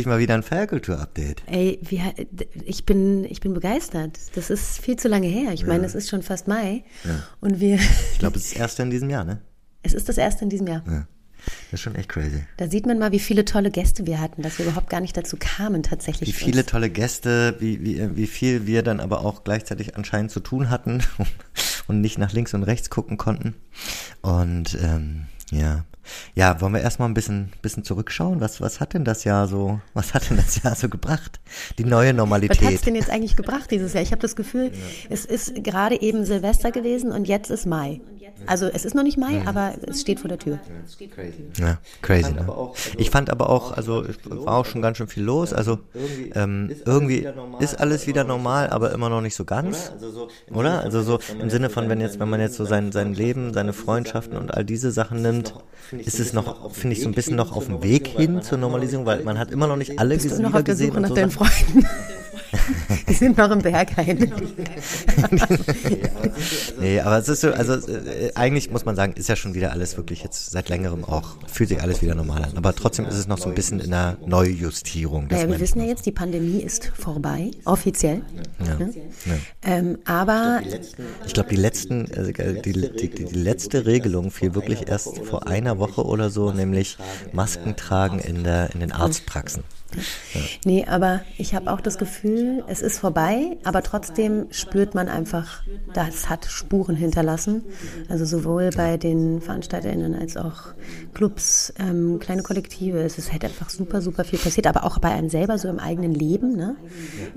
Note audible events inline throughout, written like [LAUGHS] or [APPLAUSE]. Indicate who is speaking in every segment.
Speaker 1: Endlich mal wieder ein Feierkultur-Update.
Speaker 2: Ey, wie, ich, bin, ich bin begeistert. Das ist viel zu lange her. Ich meine, es ist schon fast Mai.
Speaker 1: Ja.
Speaker 2: Und wir.
Speaker 1: Ich glaube, es ist [LAUGHS] das erste in diesem Jahr, ne?
Speaker 2: Es ist das erste in diesem Jahr.
Speaker 1: Ja. Das ist schon echt crazy.
Speaker 2: Da sieht man mal, wie viele tolle Gäste wir hatten, dass wir überhaupt gar nicht dazu kamen, tatsächlich.
Speaker 1: Wie viele tolle Gäste, wie, wie, wie viel wir dann aber auch gleichzeitig anscheinend zu tun hatten [LAUGHS] und nicht nach links und rechts gucken konnten. Und ähm, ja. Ja, wollen wir erstmal ein bisschen, bisschen zurückschauen? Was, was hat denn das Jahr so, was hat denn das Jahr so gebracht? Die neue Normalität.
Speaker 2: Was hat's denn jetzt eigentlich gebracht dieses Jahr? Ich habe das Gefühl, ja. es ist gerade eben Silvester gewesen und jetzt ist Mai. Also es ist noch nicht Mai, aber es steht vor der Tür.
Speaker 1: Ja, crazy. Ne? Ich fand aber auch, also es war auch schon ganz schön viel los. Also ähm, irgendwie ist alles wieder normal, aber immer noch nicht so ganz. Oder? Also so im Sinne von, wenn jetzt, wenn man jetzt so sein, sein Leben, seine Freundschaften und all diese Sachen nimmt, ist es noch, finde ich, so ein bisschen noch auf dem Weg hin zur Normalisierung, weil man hat immer noch nicht alle
Speaker 2: Bist du noch auf der Suche nach so deinen Freunden? [LAUGHS] Die sind noch im Berghain. [LAUGHS]
Speaker 1: nee, aber es ist so, also äh, eigentlich muss man sagen, ist ja schon wieder alles wirklich jetzt seit längerem auch, fühlt sich alles wieder normal an. Aber trotzdem ist es noch so ein bisschen in der Neujustierung.
Speaker 2: Naja, wir wissen ja jetzt, die Pandemie ist vorbei, offiziell. Ja. Ne? Ja. Ähm, aber
Speaker 1: ich glaube, die letzten, also die, die, die, die letzte Regelung fiel wirklich erst vor einer Woche oder so, nämlich Masken tragen in, der, in den Arztpraxen.
Speaker 2: Ja. Nee, aber ich habe auch das Gefühl, es ist vorbei, aber trotzdem spürt man einfach, das hat Spuren hinterlassen. Also sowohl bei den VeranstalterInnen als auch Clubs, ähm, kleine Kollektive. Es ist halt einfach super, super viel passiert, aber auch bei einem selber so im eigenen Leben. Ne?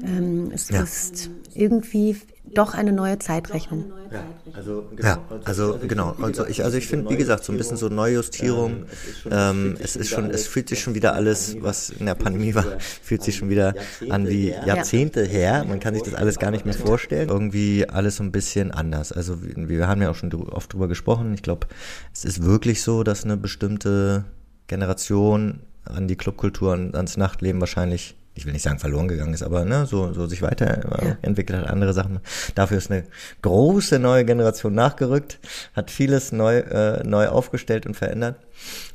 Speaker 2: Ähm, es ja. ist irgendwie doch eine neue Zeitrechnung.
Speaker 1: Ja, also genau. Ja, also, genau. Also ich, also ich finde, wie gesagt, so ein bisschen so Neujustierung. Ähm, es ist schon, es fühlt sich schon wieder alles, was in der Pandemie war, fühlt sich schon wieder an wie Jahrzehnte her. Man kann sich das alles gar nicht mehr vorstellen. Irgendwie alles so ein bisschen anders. Also wir haben ja auch schon oft drüber gesprochen. Ich glaube, es ist wirklich so, dass eine bestimmte Generation an die Clubkultur, ans Nachtleben wahrscheinlich ich will nicht sagen verloren gegangen ist, aber ne, so, so sich weiterentwickelt ja. hat, andere Sachen. Dafür ist eine große neue Generation nachgerückt, hat vieles neu, äh, neu aufgestellt und verändert.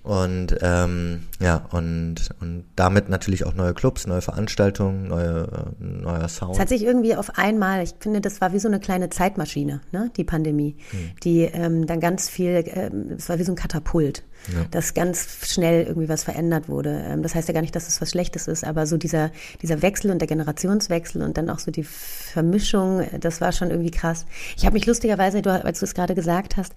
Speaker 1: Und ähm, ja, und, und damit natürlich auch neue Clubs, neue Veranstaltungen, neue, äh, neuer Sound.
Speaker 2: Es hat sich irgendwie auf einmal, ich finde, das war wie so eine kleine Zeitmaschine, ne, die Pandemie, hm. die ähm, dann ganz viel, ähm, es war wie so ein Katapult, ja. dass ganz schnell irgendwie was verändert wurde. Ähm, das heißt ja gar nicht, dass es was Schlechtes ist, aber so dieser, dieser Wechsel und der Generationswechsel und dann auch so die Vermischung, das war schon irgendwie krass. Ich habe mich lustigerweise, du, als du es gerade gesagt hast,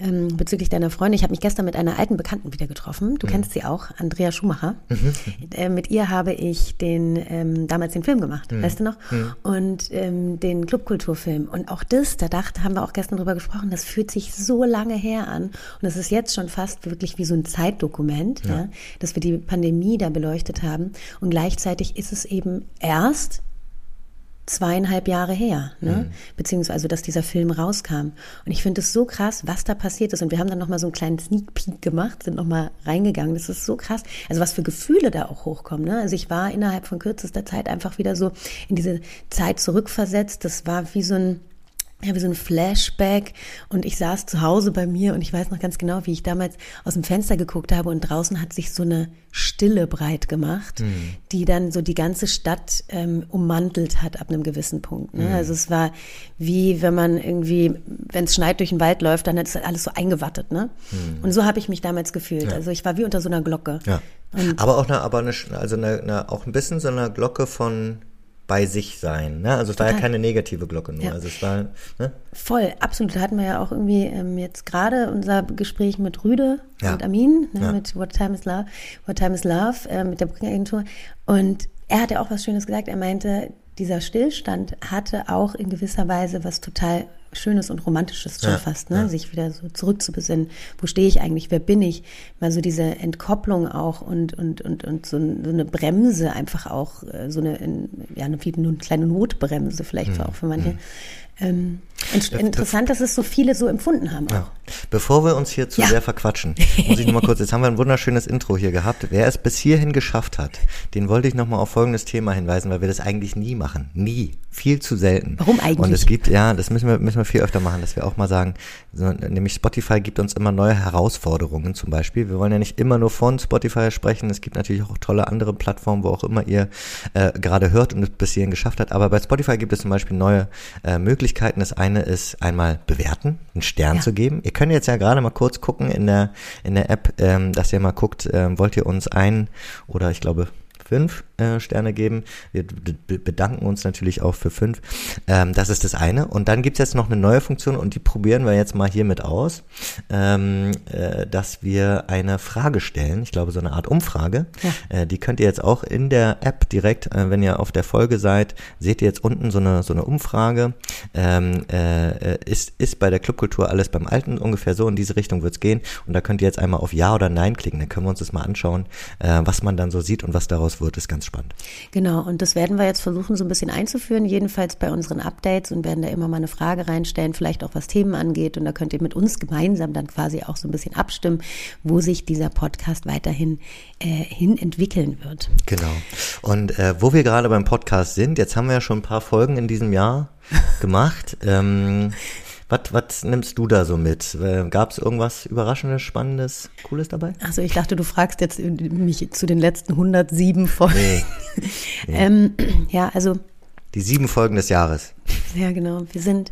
Speaker 2: ähm, bezüglich deiner Freundin, ich habe mich gestern mit einer alten Bekannten wieder getroffen. Du mhm. kennst sie auch, Andrea Schumacher. Mhm. Äh, mit ihr habe ich den ähm, damals den Film gemacht, mhm. weißt du noch? Mhm. Und ähm, den Clubkulturfilm. Und auch das, da dachte, haben wir auch gestern drüber gesprochen, das fühlt sich so lange her an. Und es ist jetzt schon fast wirklich wie so ein Zeitdokument, ja. ja, dass wir die Pandemie da beleuchtet haben. Und gleichzeitig ist es eben erst zweieinhalb Jahre her, ne? Mhm. beziehungsweise also, dass dieser Film rauskam. Und ich finde es so krass, was da passiert ist. Und wir haben dann nochmal so einen kleinen Sneak Peek gemacht, sind nochmal reingegangen. Das ist so krass. Also was für Gefühle da auch hochkommen. Ne? Also ich war innerhalb von kürzester Zeit einfach wieder so in diese Zeit zurückversetzt. Das war wie so ein ja, wie so ein Flashback und ich saß zu Hause bei mir und ich weiß noch ganz genau, wie ich damals aus dem Fenster geguckt habe und draußen hat sich so eine Stille breit gemacht, mhm. die dann so die ganze Stadt ähm, ummantelt hat ab einem gewissen Punkt. Ne? Mhm. Also es war wie wenn man irgendwie, wenn es schneit durch den Wald läuft, dann ist alles so eingewattet. Ne? Mhm. Und so habe ich mich damals gefühlt. Ja. Also ich war wie unter so einer Glocke.
Speaker 1: Ja. aber auch eine, aber eine, also eine, eine, auch ein bisschen so eine Glocke von bei sich sein. Ne? Also es war ja keine negative Glocke nur. Ja. Also es war,
Speaker 2: ne? Voll, absolut. Da hatten wir ja auch irgendwie ähm, jetzt gerade unser Gespräch mit Rüde ja. und Amin, ne, ja. mit What Time is Love, What Time is Love, äh, mit der Booking-Agentur. Und er hat ja auch was Schönes gesagt. Er meinte, dieser Stillstand hatte auch in gewisser Weise was total Schönes und Romantisches schon ja, fast, ne? Ja. sich wieder so zurückzubesinnen. Wo stehe ich eigentlich? Wer bin ich? Mal so diese Entkopplung auch und, und, und, und so, eine Bremse einfach auch, äh, so eine, ja, eine, eine kleine Notbremse vielleicht mhm. auch für manche. Mhm. Ähm, interessant, dass es so viele so empfunden haben. Auch. Ja.
Speaker 1: Bevor wir uns hier zu ja. sehr verquatschen, muss ich nochmal kurz, jetzt haben wir ein wunderschönes Intro hier gehabt. Wer es bis hierhin geschafft hat, den wollte ich nochmal auf folgendes Thema hinweisen, weil wir das eigentlich nie machen. Nie. Viel zu selten.
Speaker 2: Warum eigentlich?
Speaker 1: Und es gibt, ja, das müssen wir, müssen wir viel öfter machen, dass wir auch mal sagen, so, nämlich Spotify gibt uns immer neue Herausforderungen zum Beispiel. Wir wollen ja nicht immer nur von Spotify sprechen. Es gibt natürlich auch tolle andere Plattformen, wo auch immer ihr äh, gerade hört und es bis hierhin geschafft hat. Aber bei Spotify gibt es zum Beispiel neue äh, Möglichkeiten. Das eine ist einmal bewerten, einen Stern ja. zu geben. Ihr könnt jetzt ja gerade mal kurz gucken in der, in der App, ähm, dass ihr mal guckt, ähm, wollt ihr uns ein oder ich glaube fünf äh, Sterne geben. Wir bedanken uns natürlich auch für fünf. Ähm, das ist das eine. Und dann gibt's jetzt noch eine neue Funktion und die probieren wir jetzt mal hiermit aus, ähm, äh, dass wir eine Frage stellen. Ich glaube, so eine Art Umfrage. Ja. Äh, die könnt ihr jetzt auch in der App direkt, äh, wenn ihr auf der Folge seid, seht ihr jetzt unten so eine, so eine Umfrage. Ähm, äh, ist, ist bei der Clubkultur alles beim Alten ungefähr so? In diese Richtung wird's gehen. Und da könnt ihr jetzt einmal auf Ja oder Nein klicken. Dann können wir uns das mal anschauen, was man dann so sieht und was daraus wird, ist ganz spannend.
Speaker 2: Genau, und das werden wir jetzt versuchen, so ein bisschen einzuführen, jedenfalls bei unseren Updates und werden da immer mal eine Frage reinstellen, vielleicht auch was Themen angeht. Und da könnt ihr mit uns gemeinsam dann quasi auch so ein bisschen abstimmen, wo sich dieser Podcast weiterhin äh, hin entwickeln wird.
Speaker 1: Genau. Und äh, wo wir gerade beim Podcast sind, jetzt haben wir ja schon ein paar Folgen in diesem Jahr gemacht. ähm, was, was nimmst du da so mit? Äh, Gab es irgendwas Überraschendes, Spannendes, Cooles dabei?
Speaker 2: Also ich dachte, du fragst jetzt mich zu den letzten 107 Folgen. Nee. [LAUGHS] nee. ähm, ja, also.
Speaker 1: Die sieben Folgen des Jahres.
Speaker 2: Ja, genau. Wir sind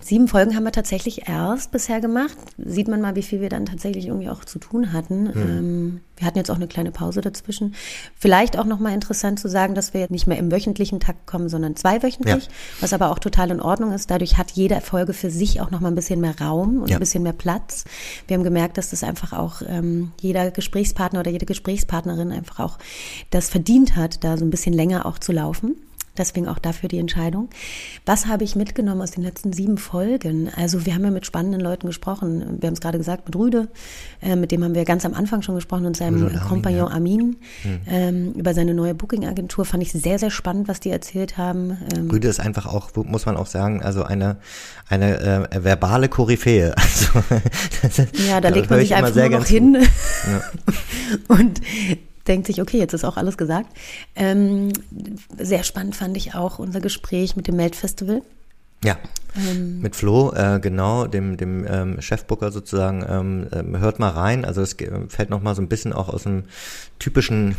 Speaker 2: Sieben Folgen haben wir tatsächlich erst bisher gemacht. Sieht man mal, wie viel wir dann tatsächlich irgendwie auch zu tun hatten. Mhm. Ähm, wir hatten jetzt auch eine kleine Pause dazwischen. Vielleicht auch nochmal interessant zu sagen, dass wir jetzt nicht mehr im wöchentlichen Takt kommen, sondern zweiwöchentlich, ja. was aber auch total in Ordnung ist. Dadurch hat jede Folge für sich auch nochmal ein bisschen mehr Raum und ja. ein bisschen mehr Platz. Wir haben gemerkt, dass das einfach auch ähm, jeder Gesprächspartner oder jede Gesprächspartnerin einfach auch das verdient hat, da so ein bisschen länger auch zu laufen. Deswegen auch dafür die Entscheidung. Was habe ich mitgenommen aus den letzten sieben Folgen? Also wir haben ja mit spannenden Leuten gesprochen. Wir haben es gerade gesagt mit Rüde, äh, mit dem haben wir ganz am Anfang schon gesprochen und seinem Rüde Kompagnon Armin, ja. Armin ähm, über seine neue Booking-Agentur. Fand ich sehr, sehr spannend, was die erzählt haben.
Speaker 1: Ähm, Rüde ist einfach auch, muss man auch sagen, also eine, eine äh, verbale Koryphäe. [LAUGHS]
Speaker 2: Also, ja, da legt man sich einfach nur noch hin. [LAUGHS] Ja. und denkt sich, okay, jetzt ist auch alles gesagt. Ähm, sehr spannend fand ich auch unser Gespräch mit dem Melt-Festival.
Speaker 1: Ja, ähm, mit Flo, äh, genau, dem, dem ähm, Chefbooker sozusagen, ähm, ähm hört mal rein. Also es fällt noch mal so ein bisschen auch aus dem typischen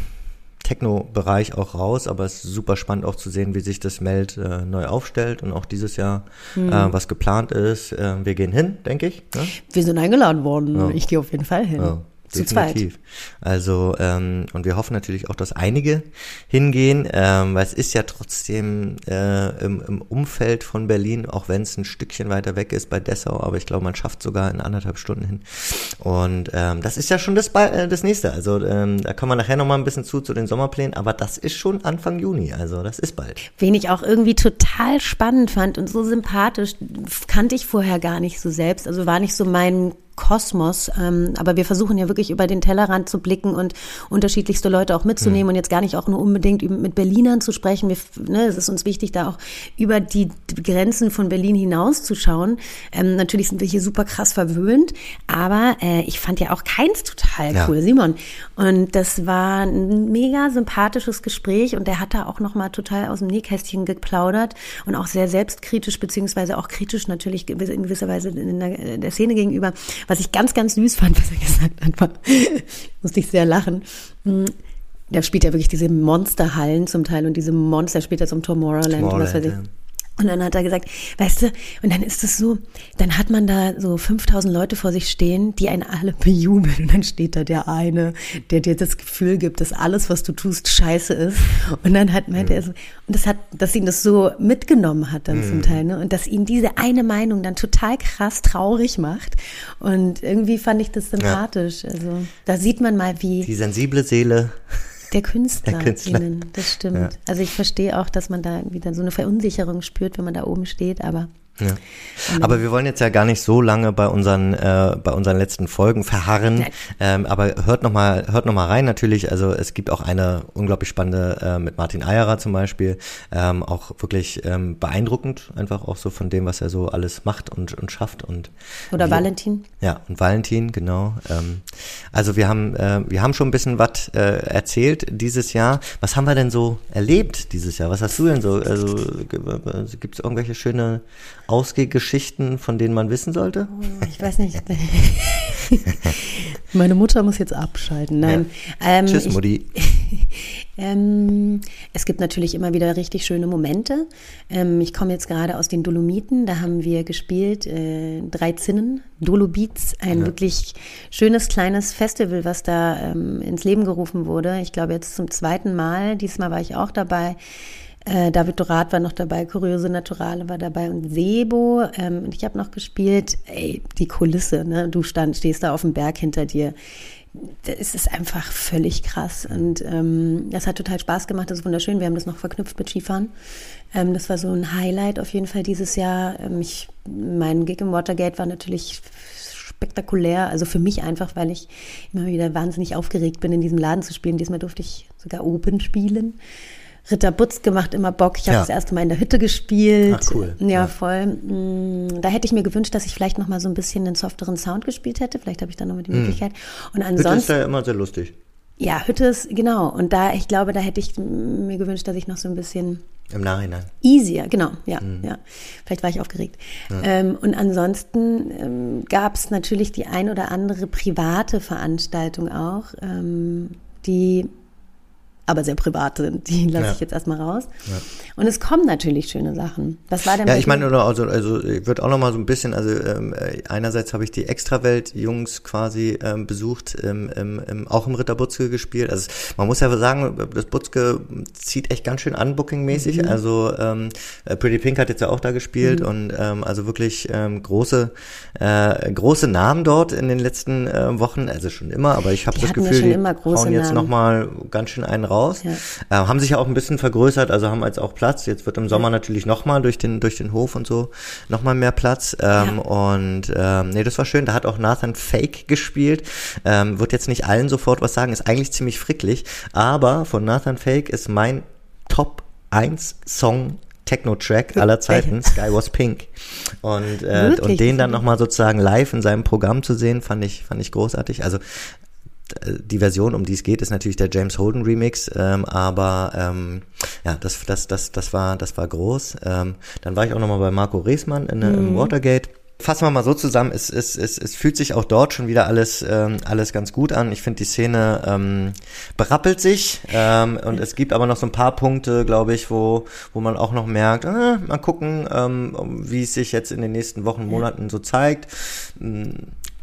Speaker 1: Techno-Bereich auch raus, aber es ist super spannend auch zu sehen, wie sich das Meld äh, neu aufstellt und auch dieses Jahr, mhm. äh, was geplant ist. Äh, wir gehen hin, denke ich.
Speaker 2: Ne? Wir sind eingeladen worden. Ja. Ich gehe auf jeden Fall hin. Ja.
Speaker 1: Zu Definitiv. Zweit. Also, ähm, und wir hoffen natürlich auch, dass einige hingehen, ähm, weil es ist ja trotzdem äh, im, im Umfeld von Berlin, auch wenn es ein Stückchen weiter weg ist bei Dessau, aber ich glaube, man schafft sogar in anderthalb Stunden hin. Und ähm, das ist ja schon das, äh, das nächste. Also ähm, da kommen wir nachher nochmal ein bisschen zu, zu den Sommerplänen, aber das ist schon Anfang Juni, also das ist bald.
Speaker 2: Wen ich auch irgendwie total spannend fand und so sympathisch, kannte ich vorher gar nicht so selbst. Also war nicht so mein Kosmos. Ähm, aber wir versuchen ja wirklich über den Tellerrand zu blicken und unterschiedlichste Leute auch mitzunehmen mhm. und jetzt gar nicht auch nur unbedingt mit Berlinern zu sprechen. Wir, ne, es ist uns wichtig, da auch über die Grenzen von Berlin hinaus zu schauen. Ähm, natürlich sind wir hier super krass verwöhnt, aber äh, ich fand ja auch keins total cool, ja. Simon. Und das war ein mega sympathisches Gespräch und der hat da auch nochmal total aus dem Nähkästchen geplaudert und auch sehr selbstkritisch, beziehungsweise auch kritisch natürlich in gewisser Weise in der, der Szene gegenüber. Was ich ganz, ganz süß fand, [LAUGHS] was er gesagt hat, war, [LAUGHS] musste ich sehr lachen. Hm, der spielt ja wirklich diese Monsterhallen zum Teil und diese Monster spielt er zum Tomorrowland, Tomorrowland was weiß ich. Ja. Und dann hat er gesagt, weißt du, und dann ist es so, dann hat man da so 5000 Leute vor sich stehen, die einen alle bejubeln. Und dann steht da der eine, der dir das Gefühl gibt, dass alles, was du tust, scheiße ist. Und dann hat, meinte er so, und das hat, dass ihn das so mitgenommen hat dann mhm. zum Teil, ne? Und dass ihn diese eine Meinung dann total krass traurig macht. Und irgendwie fand ich das sympathisch. Ja. Also, da sieht man mal, wie.
Speaker 1: Die sensible Seele.
Speaker 2: Der Künstler, der Künstler. das stimmt. Ja. Also ich verstehe auch, dass man da wieder so eine Verunsicherung spürt, wenn man da oben steht, aber
Speaker 1: Ja. Aber wir wollen jetzt ja gar nicht so lange bei unseren äh, bei unseren letzten Folgen verharren. Ähm, aber hört noch mal hört noch mal rein natürlich. Also es gibt auch eine unglaublich spannende äh, mit Martin Eyerer zum Beispiel, ähm, auch wirklich ähm, beeindruckend einfach auch so von dem, was er so alles macht und und schafft und
Speaker 2: oder wie, Valentin.
Speaker 1: Ja und Valentin genau. Ähm, also wir haben äh, wir haben schon ein bisschen was äh, erzählt dieses Jahr. Was haben wir denn so erlebt dieses Jahr? Was hast du denn so? Also gibt es irgendwelche schöne Ausgehgeschichten, von denen man wissen sollte?
Speaker 2: Oh, ich weiß nicht. [LAUGHS] Meine Mutter muss jetzt abschalten. Nein.
Speaker 1: Ja. Ähm, Tschüss, Mutti. [LAUGHS]
Speaker 2: ähm, es gibt natürlich immer wieder richtig schöne Momente. Ähm, ich komme jetzt gerade aus den Dolomiten. Da haben wir gespielt, äh, drei Zinnen, Dolobeats, ein ja. wirklich schönes kleines Festival, was da ähm, ins Leben gerufen wurde. Ich glaube jetzt zum zweiten Mal. Diesmal war ich auch dabei. Äh, David Dorat war noch dabei, Kuriose Naturale war dabei und Sebo. Ähm, und ich habe noch gespielt, ey, die Kulisse, ne? Du stand, stehst da auf dem Berg hinter dir. Es ist einfach völlig krass. Und ähm, das hat total Spaß gemacht, das ist wunderschön. Wir haben das noch verknüpft mit Skifahren. Ähm, das war so ein Highlight auf jeden Fall dieses Jahr. Ähm, ich, mein Gig im Watergate war natürlich spektakulär. Also für mich einfach, weil ich immer wieder wahnsinnig aufgeregt bin, in diesem Laden zu spielen. Diesmal durfte ich sogar Open spielen. Ritter Butz gemacht, immer Bock. Ich habe ja. das erste Mal in der Hütte gespielt.
Speaker 1: Ach, cool.
Speaker 2: Ja, ja, voll. Mm, da hätte ich mir gewünscht, dass ich vielleicht noch mal so ein bisschen den softeren Sound gespielt hätte. Vielleicht habe ich da noch mal die hm. Möglichkeit. Und ansonsten. Hütte ist
Speaker 1: ja immer sehr lustig.
Speaker 2: Ja, Hütte ist, genau. Und da, ich glaube, da hätte ich mir gewünscht, dass ich noch so ein bisschen.
Speaker 1: Im Nachhinein.
Speaker 2: Easier, genau, ja, mhm. ja. Vielleicht war ich aufgeregt. Ja. Ähm, und ansonsten ähm, gab es natürlich die ein oder andere private Veranstaltung auch, ähm, die aber sehr privat sind. Die [LAUGHS] lasse ja. ich jetzt erstmal raus. Ja. Und es kommen natürlich schöne Sachen. Was war denn
Speaker 1: Ja, ich meine, also, also ich würde auch noch mal so ein bisschen, also ähm, äh, einerseits habe ich die Extrawelt-Jungs quasi ähm, besucht, ähm, im, auch im Ritter Butzke gespielt. Also man muss ja sagen, das Butzke zieht echt ganz schön an, bookingmäßig. Mhm. Also ähm, äh, Pretty Pink hat jetzt ja auch da gespielt mhm. und ähm, also wirklich ähm, große, äh, große Namen dort in den letzten äh, Wochen. Also schon immer, aber ich habe das Gefühl, die hauen jetzt Namen. noch mal ganz schön einen raus raus. Ja. Äh, haben sich ja auch ein bisschen vergrößert, also haben jetzt auch Platz. Jetzt wird im Sommer ja. natürlich nochmal durch den, durch den Hof und so nochmal mehr Platz. Ähm, ja. Und ähm, nee, das war schön. Da hat auch Nathan Fake gespielt. Ähm, wird jetzt nicht allen sofort was sagen, ist eigentlich ziemlich fricklich. Aber von Nathan Fake ist mein Top 1 Song Techno-Track aller Zeiten, Sky Was Pink. Und, äh, und den dann nochmal sozusagen live in seinem Programm zu sehen, fand ich, fand ich großartig. Also die Version, um die es geht, ist natürlich der James Holden Remix, ähm, aber ähm, ja, das, das, das, das war, das war groß. Ähm, dann war ich auch nochmal bei Marco Reesmann in, mhm. im Watergate. Fassen wir mal so zusammen, es, es, es, es fühlt sich auch dort schon wieder alles, ähm, alles ganz gut an. Ich finde, die Szene ähm, berappelt sich ähm, und es gibt aber noch so ein paar Punkte, glaube ich, wo, wo man auch noch merkt, äh, mal gucken, ähm, wie es sich jetzt in den nächsten Wochen, Monaten so zeigt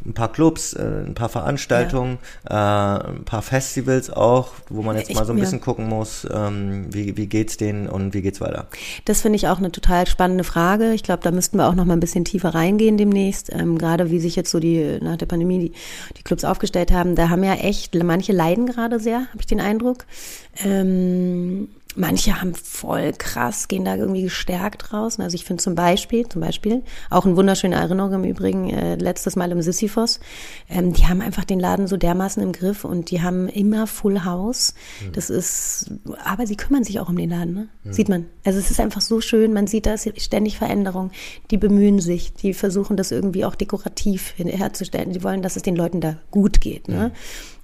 Speaker 1: ein paar Clubs, äh, ein paar Veranstaltungen, ja. äh, ein paar Festivals auch, wo man jetzt ich, mal so ein bisschen gucken muss, ähm, wie, wie geht's denen und wie geht's weiter.
Speaker 2: Das finde ich auch eine total spannende Frage. Ich glaube, da müssten wir auch noch mal ein bisschen tiefer reingehen demnächst. Ähm, gerade wie sich jetzt so die nach der Pandemie die, die Clubs aufgestellt haben. Da haben ja echt manche leiden gerade sehr, habe ich den Eindruck. Ähm, Manche haben voll krass, gehen da irgendwie gestärkt raus. Also ich finde zum Beispiel, zum Beispiel, auch eine wunderschöne Erinnerung im Übrigen, äh, letztes Mal im Sisyphos, ähm, die haben einfach den Laden so dermaßen im Griff und die haben immer Full House. Mhm. Das ist, aber sie kümmern sich auch um den Laden, ne? Mhm. Sieht man. Also es ist einfach so schön, man sieht da ist ständig Veränderung. Die bemühen sich, die versuchen das irgendwie auch dekorativ herzustellen. Die wollen, dass es den Leuten da gut geht, ne? Mhm.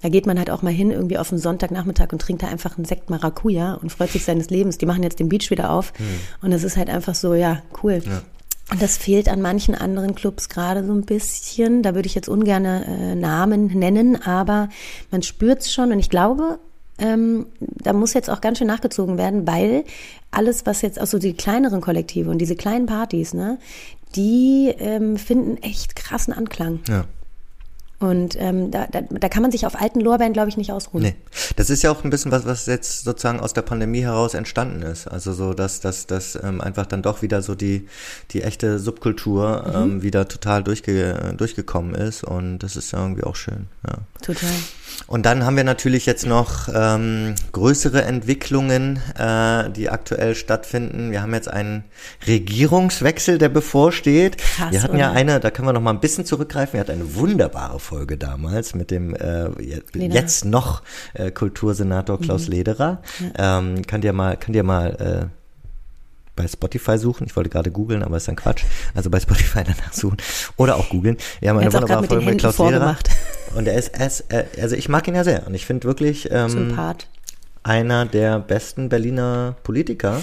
Speaker 2: Da geht man halt auch mal hin, irgendwie auf einen Sonntagnachmittag und trinkt da einfach einen Sekt Maracuja und freut sich seines Lebens. Die machen jetzt den Beach wieder auf. Mhm. Und es ist halt einfach so, ja, cool. Ja. Und das fehlt an manchen anderen Clubs gerade so ein bisschen. Da würde ich jetzt ungern äh, Namen nennen, aber man spürt es schon. Und ich glaube, ähm, da muss jetzt auch ganz schön nachgezogen werden, weil alles, was jetzt, also die kleineren Kollektive und diese kleinen Partys, ne, die ähm, finden echt krassen Anklang. Ja. Und ähm, da, da, da kann man sich auf alten Lorbeeren, glaube ich, nicht ausruhen. Nee,
Speaker 1: Das ist ja auch ein bisschen was, was jetzt sozusagen aus der Pandemie heraus entstanden ist. Also so, dass, dass, dass ähm, einfach dann doch wieder so die, die echte Subkultur mhm. ähm, wieder total durchge durchgekommen ist. Und das ist ja irgendwie auch schön. Ja.
Speaker 2: Total.
Speaker 1: Und dann haben wir natürlich jetzt noch ähm, größere Entwicklungen, äh, die aktuell stattfinden. Wir haben jetzt einen Regierungswechsel, der bevorsteht. Krass, wir hatten oder? ja eine, da können wir noch mal ein bisschen zurückgreifen. Wir hatten eine wunderbare Folge damals mit dem äh, jetzt noch äh, Kultursenator Klaus mhm. Lederer. Ja. Ähm, könnt ihr mal, könnt ihr mal äh, bei Spotify suchen. Ich wollte gerade googeln, aber ist dann Quatsch. Also bei Spotify [LAUGHS] danach suchen oder auch googeln. Wir haben eine wunderbare Folge mit Klaus Lederer. [LAUGHS] Und er ist, er ist, also ich mag ihn ja sehr und ich finde wirklich ähm, Sympath. einer der besten Berliner Politiker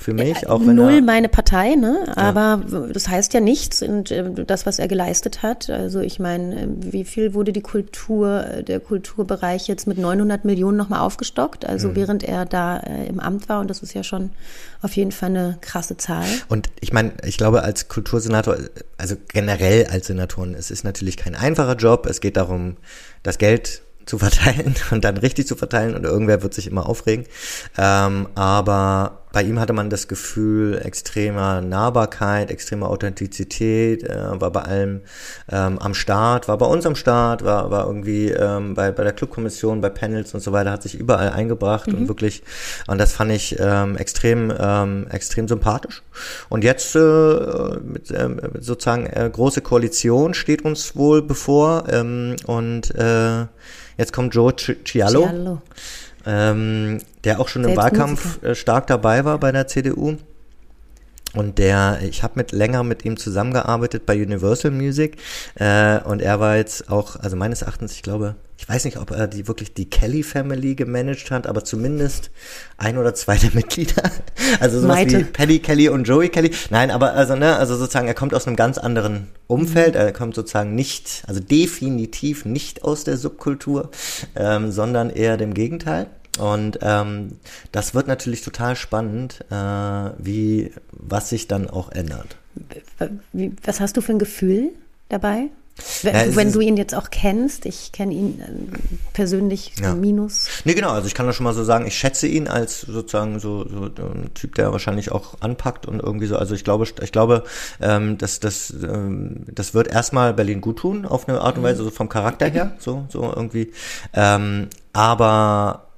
Speaker 1: für mich. Auch
Speaker 2: wenn Null meine Partei, ne? aber ja. das heißt ja nichts. Und äh, das, was er geleistet hat, also ich meine, äh, wie viel wurde die Kultur, äh, der Kulturbereich jetzt mit 900 Millionen nochmal aufgestockt, also mhm. während er da im Amt war und das ist ja schon auf jeden Fall eine krasse Zahl.
Speaker 1: Und ich meine, ich glaube, als Kultursenator, also generell als Senatoren, es ist natürlich kein einfacher Job. Es geht darum, das Geld zu verteilen [LAUGHS] und dann richtig zu verteilen und irgendwer wird sich immer aufregen. Ähm, aber bei ihm hatte man das Gefühl extremer Nahbarkeit, extremer Authentizität, äh, war bei allem ähm, am Start, war bei uns am Start, war, war irgendwie ähm, bei, bei der Clubkommission, bei Panels und so weiter, hat sich überall eingebracht mhm. und wirklich, und das fand ich ähm, extrem, ähm, extrem sympathisch. Und jetzt äh, mit, äh, sozusagen äh, große Koalition steht uns wohl bevor ähm, und äh, jetzt kommt Joe Cialo. Cialo ähm, der auch schon im Wahlkampf äh, stark dabei war bei der CDU. Und der, ich habe mit länger mit ihm zusammengearbeitet bei Universal Music äh, und er war jetzt auch, also meines Erachtens, ich glaube, ich weiß nicht, ob er die wirklich die Kelly Family gemanagt hat, aber zumindest ein oder zwei der Mitglieder. [LAUGHS] Also sowas Meite. wie Paddy Kelly und Joey Kelly. Nein, aber also ne, also sozusagen, er kommt aus einem ganz anderen Umfeld. Er kommt sozusagen nicht, also definitiv nicht aus der Subkultur, ähm, sondern eher dem Gegenteil. Und ähm, das wird natürlich total spannend, äh, wie was sich dann auch ändert.
Speaker 2: Was hast du für ein Gefühl dabei? Ja, Wenn du ihn jetzt auch kennst, ich kenne ihn äh, persönlich ja. minus.
Speaker 1: Nee, genau, also ich kann das schon mal so sagen, ich schätze ihn als sozusagen so, so ein Typ, der wahrscheinlich auch anpackt und irgendwie so, also ich glaube, ich glaube, ähm, dass das, ähm, das wird erstmal Berlin gut tun, auf eine Art und Weise, so vom Charakter her, so, so irgendwie. Ähm, aber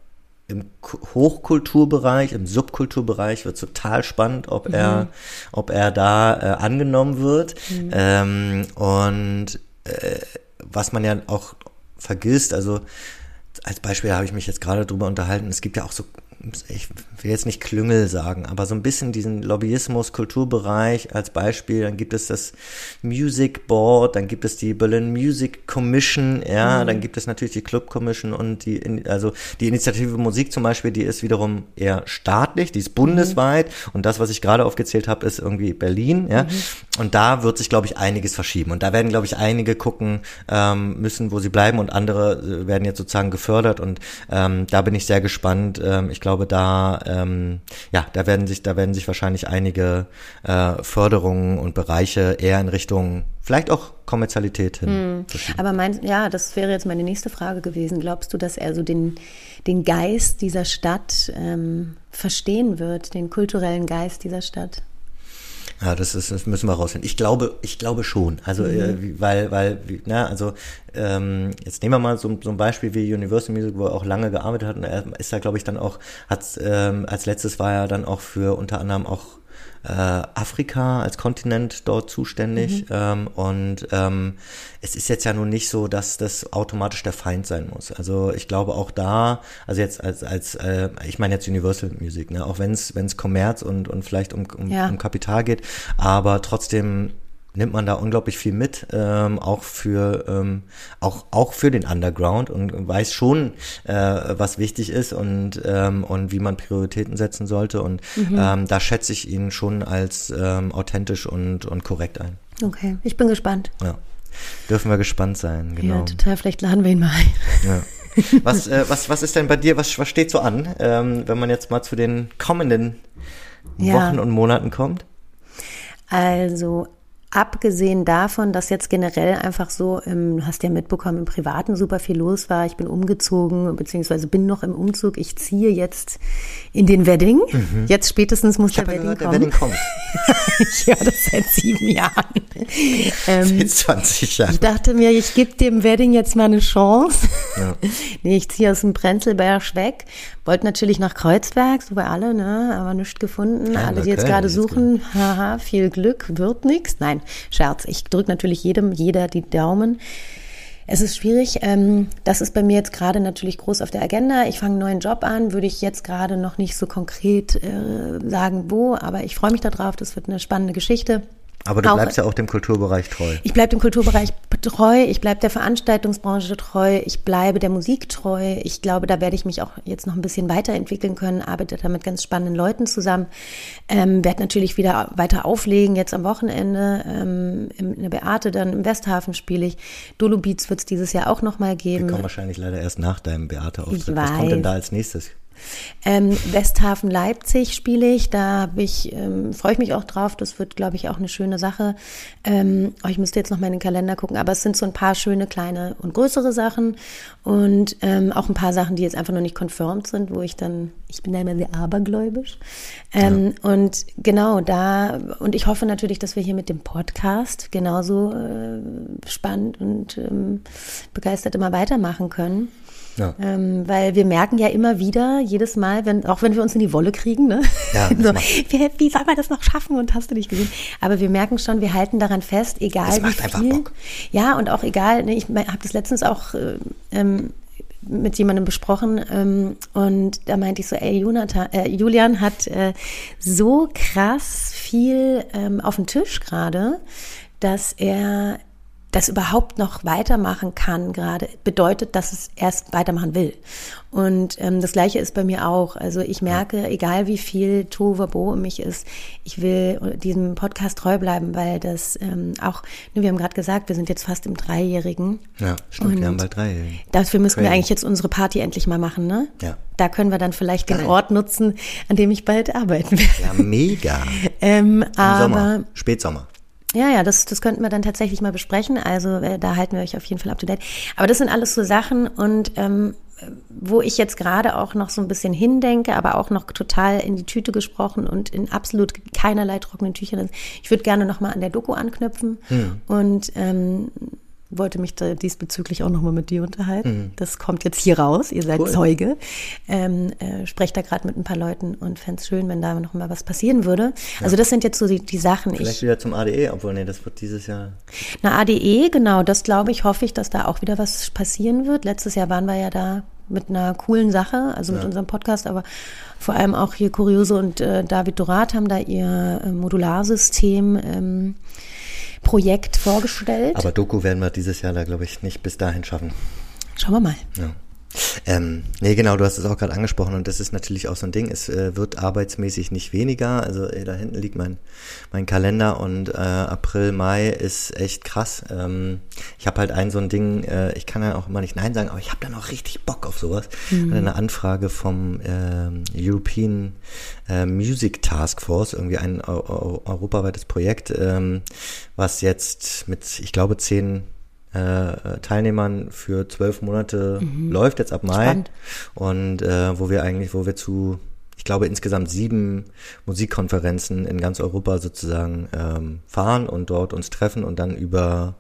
Speaker 1: im Hochkulturbereich, im Subkulturbereich wird total spannend, ob mhm. er, ob er da äh, angenommen wird. Mhm. Ähm, und äh, was man ja auch vergisst, also als Beispiel habe ich mich jetzt gerade drüber unterhalten, es gibt ja auch so ich will jetzt nicht Klüngel sagen, aber so ein bisschen diesen Lobbyismus, Kulturbereich als Beispiel. Dann gibt es das Music Board, dann gibt es die Berlin Music Commission, ja, mhm. dann gibt es natürlich die Club Commission und die, also die Initiative Musik zum Beispiel, die ist wiederum eher staatlich, die ist bundesweit mhm. und das, was ich gerade aufgezählt habe, ist irgendwie Berlin, ja. Mhm. Und da wird sich, glaube ich, einiges verschieben. Und da werden, glaube ich, einige gucken ähm, müssen, wo sie bleiben und andere äh, werden jetzt sozusagen gefördert und ähm, da bin ich sehr gespannt. Ähm, ich glaube, glaube, da, ähm, ja, da werden sich, da werden sich wahrscheinlich einige äh, Förderungen und Bereiche eher in Richtung vielleicht auch Kommerzialität hin.
Speaker 2: Hm. Aber mein, ja, das wäre jetzt meine nächste Frage gewesen. Glaubst du, dass er so den, den Geist dieser Stadt ähm, verstehen wird, den kulturellen Geist dieser Stadt?
Speaker 1: Ja, das, ist, das müssen wir rausfinden. Ich glaube, ich glaube schon. Also, mhm. äh, weil, weil, na, also ähm, jetzt nehmen wir mal so, so ein Beispiel wie Universal Music, wo er auch lange gearbeitet hat. Und er ist da, glaube ich, dann auch, hat ähm, als letztes war er dann auch für unter anderem auch äh, Afrika als Kontinent dort zuständig. Mhm. Ähm, und ähm, es ist jetzt ja nun nicht so, dass das automatisch der Feind sein muss. Also ich glaube auch da, also jetzt als, als äh, ich meine jetzt Universal Music, ne, auch wenn es Kommerz und, und vielleicht um, um, ja. um Kapital geht, aber trotzdem nimmt man da unglaublich viel mit, ähm, auch für ähm, auch auch für den Underground und weiß schon, äh, was wichtig ist und ähm, und wie man Prioritäten setzen sollte und mhm. ähm, da schätze ich ihn schon als ähm, authentisch und und korrekt ein.
Speaker 2: Okay, ich bin gespannt.
Speaker 1: Ja, dürfen wir gespannt sein. Genau. Ja,
Speaker 2: total. Vielleicht laden wir ihn mal ein.
Speaker 1: Ja. Was, äh, was, was ist denn bei dir, was, was steht so an, ähm, wenn man jetzt mal zu den kommenden Wochen ja. und Monaten kommt?
Speaker 2: Also abgesehen davon, dass jetzt generell einfach so, ähm, du hast ja mitbekommen, im Privaten super viel los war. Ich bin umgezogen, beziehungsweise bin noch im Umzug. Ich ziehe jetzt in den Wedding. Mhm. Jetzt spätestens muss ich der Wedding gehört, kommen. Der Wedding kommt. [LAUGHS] ich höre das seit sieben Jahren.
Speaker 1: Ähm, seit 20 Jahren.
Speaker 2: Ich dachte mir, ich gebe dem Wedding jetzt mal eine Chance. Ja. [LAUGHS] nee, ich ziehe aus dem Prenzlberg weg. Wollte natürlich nach Kreuzberg, so bei alle, ne? aber nichts gefunden. Ja, alle, die jetzt gerade suchen, haha, viel Glück, wird nichts. Nein, Scherz. Ich drücke natürlich jedem, jeder die Daumen. Es ist schwierig. Ähm, das ist bei mir jetzt gerade natürlich groß auf der Agenda. Ich fange einen neuen Job an, würde ich jetzt gerade noch nicht so konkret äh, sagen, wo, aber ich freue mich darauf. Das wird eine spannende Geschichte.
Speaker 1: Aber du auch, bleibst ja auch dem Kulturbereich treu.
Speaker 2: Ich bleibe dem Kulturbereich treu, ich bleibe der Veranstaltungsbranche treu, ich bleibe der Musik treu. Ich glaube, da werde ich mich auch jetzt noch ein bisschen weiterentwickeln können, arbeite da mit ganz spannenden Leuten zusammen. Ähm, werde natürlich wieder weiter auflegen, jetzt am Wochenende. Ähm, in der Beate, dann im Westhafen spiele ich. Dolo Beats wird es dieses Jahr auch nochmal geben. Wir
Speaker 1: kommen wahrscheinlich leider erst nach deinem Beate-Auftritt. Was kommt denn da als nächstes?
Speaker 2: Ähm, Westhafen Leipzig spiele ich, da ich, ähm, freue ich mich auch drauf. Das wird, glaube ich, auch eine schöne Sache. Ähm, oh, ich müsste jetzt noch mal in den Kalender gucken, aber es sind so ein paar schöne kleine und größere Sachen und ähm, auch ein paar Sachen, die jetzt einfach noch nicht confirmed sind, wo ich dann, ich bin da immer sehr abergläubisch. Ähm, ja. Und genau da, und ich hoffe natürlich, dass wir hier mit dem Podcast genauso äh, spannend und ähm, begeistert immer weitermachen können. Ja. Ähm, weil wir merken ja immer wieder, jedes Mal, wenn, auch wenn wir uns in die Wolle kriegen, ne? Ja, [LAUGHS] so, wie, wie soll man das noch schaffen und hast du nicht gesehen? Aber wir merken schon, wir halten daran fest, egal das macht wie viel. Einfach Bock. Ja, und auch egal, ne, ich habe das letztens auch äh, ähm, mit jemandem besprochen ähm, und da meinte ich so, ey, Jonathan, äh, Julian hat äh, so krass viel ähm, auf dem Tisch gerade, dass er das überhaupt noch weitermachen kann gerade, bedeutet, dass es erst weitermachen will. Und ähm, das Gleiche ist bei mir auch. Also ich merke, egal wie viel Tovabo um mich ist, ich will diesem Podcast treu bleiben, weil das ähm, auch, ne, wir haben gerade gesagt, wir sind jetzt fast im Dreijährigen.
Speaker 1: Ja, stimmt, Und wir haben bald Dreijährigen.
Speaker 2: Dafür müssen Crazy. wir eigentlich jetzt unsere Party endlich mal machen, ne? Ja. Da können wir dann vielleicht Geil. den Ort nutzen, an dem ich bald arbeiten werde.
Speaker 1: Ja, mega. [LAUGHS]
Speaker 2: ähm, Im aber,
Speaker 1: Sommer, Spätsommer.
Speaker 2: Ja, ja, das, das könnten wir dann tatsächlich mal besprechen. Also äh, da halten wir euch auf jeden Fall up to date. Aber das sind alles so Sachen und ähm, wo ich jetzt gerade auch noch so ein bisschen hindenke, aber auch noch total in die Tüte gesprochen und in absolut keinerlei trockenen Tüchern. Ich würde gerne noch mal an der Doku anknüpfen hm. und ähm, wollte mich da diesbezüglich auch nochmal mit dir unterhalten. Mhm. Das kommt jetzt hier raus, ihr seid cool. Zeuge. Ähm, äh, sprecht da gerade mit ein paar Leuten und fände es schön, wenn da nochmal was passieren würde. Ja. Also das sind jetzt so die, die Sachen.
Speaker 1: Vielleicht ich, wieder zum ADE, obwohl, nee, das wird dieses Jahr.
Speaker 2: Na, ADE, genau, das glaube ich, hoffe ich, dass da auch wieder was passieren wird. Letztes Jahr waren wir ja da mit einer coolen Sache, also mit ja. unserem Podcast, aber vor allem auch hier Kuriose und äh, David Dorat haben da ihr äh, Modularsystem ähm, Projekt vorgestellt.
Speaker 1: Aber Doku werden wir dieses Jahr da, glaube ich, nicht bis dahin schaffen.
Speaker 2: Schauen wir mal.
Speaker 1: Ja. Ähm, nee, genau, du hast es auch gerade angesprochen und das ist natürlich auch so ein Ding. Es äh, wird arbeitsmäßig nicht weniger. Also äh, da hinten liegt mein, mein Kalender und äh, April, Mai ist echt krass. Ähm, ich habe halt ein so ein Ding, äh, ich kann ja auch immer nicht Nein sagen, aber ich habe dann auch richtig Bock auf sowas. Mhm. Eine Anfrage vom äh, European äh, Music Task Force, irgendwie ein eu europaweites Projekt, ähm, was jetzt mit, ich glaube, zehn äh, Teilnehmern für zwölf Monate mhm. läuft, jetzt ab Mai. Spannend. Und äh, wo wir eigentlich, wo wir zu, ich glaube, insgesamt sieben Musikkonferenzen in ganz Europa sozusagen ähm, fahren und dort uns treffen und dann über